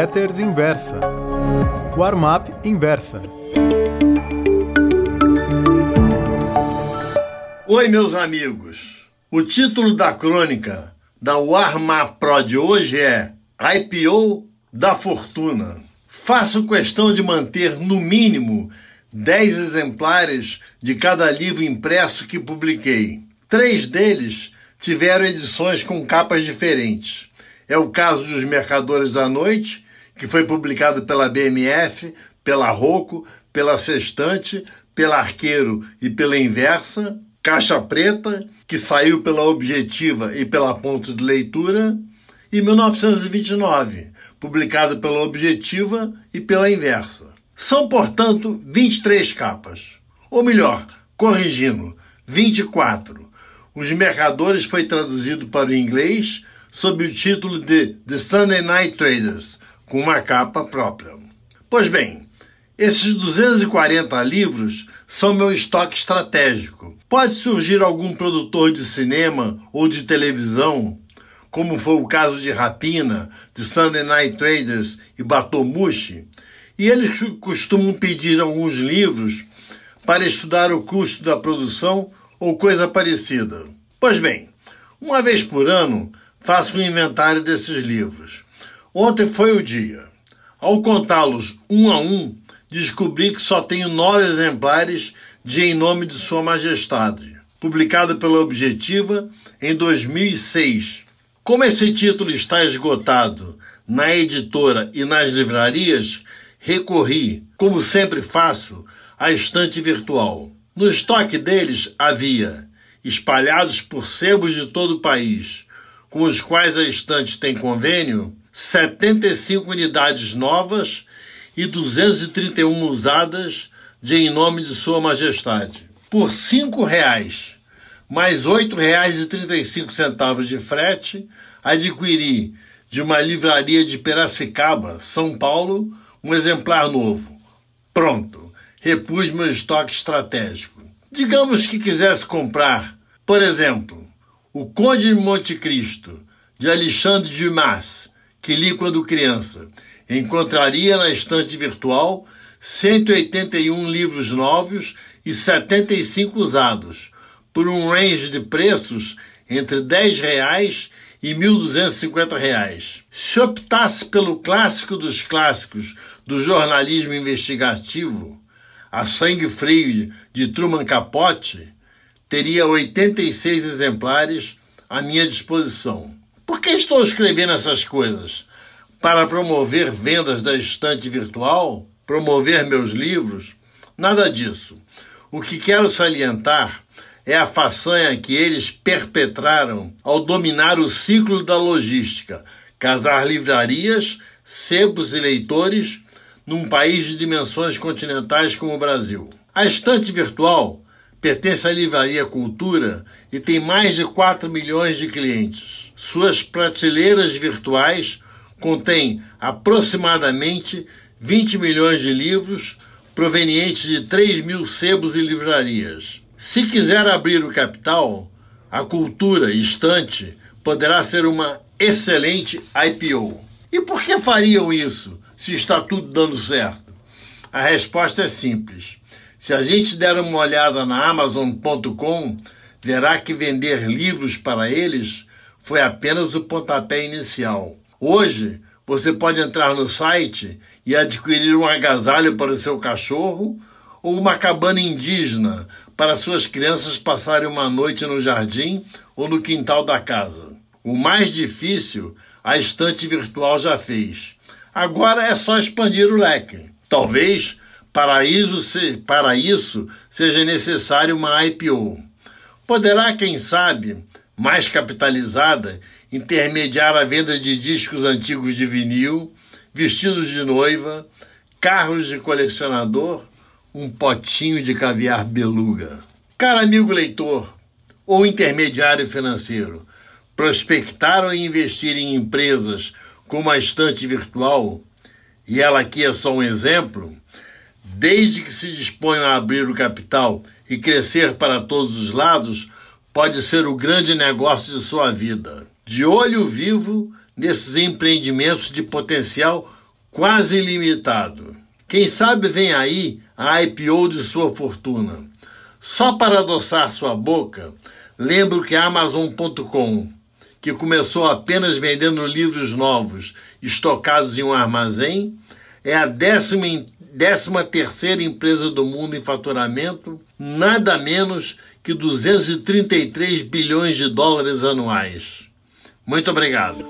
Letters Inversa. Warm-up Inversa. Oi, meus amigos. O título da crônica da Warm-up Pro de hoje é IPO da Fortuna. Faço questão de manter, no mínimo, 10 exemplares de cada livro impresso que publiquei. Três deles tiveram edições com capas diferentes. É o caso dos Mercadores da Noite, que foi publicado pela BMF, pela Rocco, pela Sextante, pela Arqueiro e pela Inversa. Caixa Preta, que saiu pela Objetiva e pela Ponto de Leitura. E 1929, publicado pela Objetiva e pela Inversa. São, portanto, 23 capas. Ou melhor, corrigindo, 24 os Mercadores foi traduzido para o inglês sob o título de The Sunday Night Traders, com uma capa própria. Pois bem, esses 240 livros são meu estoque estratégico. Pode surgir algum produtor de cinema ou de televisão, como foi o caso de Rapina, de Sunday Night Traders e Batomushi, e eles costumam pedir alguns livros para estudar o custo da produção ou coisa parecida. Pois bem, uma vez por ano faço um inventário desses livros. Ontem foi o dia. Ao contá-los um a um, descobri que só tenho nove exemplares de Em Nome de Sua Majestade, publicado pela Objetiva em 2006. Como esse título está esgotado na editora e nas livrarias, recorri, como sempre faço, à estante virtual. No estoque deles havia, espalhados por sebos de todo o país, com os quais a estante tem convênio, 75 unidades novas e 231 usadas de Em Nome de Sua Majestade. Por R$ 5,00, mais R$ 8,35 de frete, adquiri de uma livraria de Piracicaba, São Paulo, um exemplar novo. Pronto repus meu estoque estratégico. Digamos que quisesse comprar, por exemplo, O Conde de Monte Cristo, de Alexandre Dumas, que li quando criança. Encontraria na estante virtual 181 livros novos e 75 usados, por um range de preços entre 10 reais e 1.250 reais. Se optasse pelo clássico dos clássicos do jornalismo investigativo, a sangue frio de Truman Capote, teria 86 exemplares à minha disposição. Que estou escrevendo essas coisas? Para promover vendas da estante virtual? Promover meus livros? Nada disso. O que quero salientar é a façanha que eles perpetraram ao dominar o ciclo da logística, casar livrarias, sebos e leitores num país de dimensões continentais como o Brasil. A estante virtual pertence à Livraria Cultura e tem mais de 4 milhões de clientes. Suas prateleiras virtuais contêm aproximadamente 20 milhões de livros provenientes de 3 mil sebos e livrarias. Se quiser abrir o capital, a cultura estante poderá ser uma excelente IPO. E por que fariam isso? se está tudo dando certo? A resposta é simples. Se a gente der uma olhada na Amazon.com, verá que vender livros para eles foi apenas o pontapé inicial. Hoje, você pode entrar no site e adquirir um agasalho para o seu cachorro ou uma cabana indígena para suas crianças passarem uma noite no jardim ou no quintal da casa. O mais difícil a estante virtual já fez. Agora é só expandir o leque. Talvez para isso, para isso seja necessário uma IPO. Poderá, quem sabe, mais capitalizada, intermediar a venda de discos antigos de vinil, vestidos de noiva, carros de colecionador, um potinho de caviar beluga. Caro amigo leitor ou intermediário financeiro, prospectar ou investir em empresas como a estante virtual, e ela aqui é só um exemplo, desde que se disponham a abrir o capital e crescer para todos os lados, pode ser o grande negócio de sua vida. De olho vivo nesses empreendimentos de potencial quase ilimitado. Quem sabe vem aí a IPO de sua fortuna. Só para adoçar sua boca, lembro que a Amazon.com, que começou apenas vendendo livros novos estocados em um armazém, é a décima, décima terceira empresa do mundo em faturamento, nada menos que 233 bilhões de dólares anuais. Muito obrigado.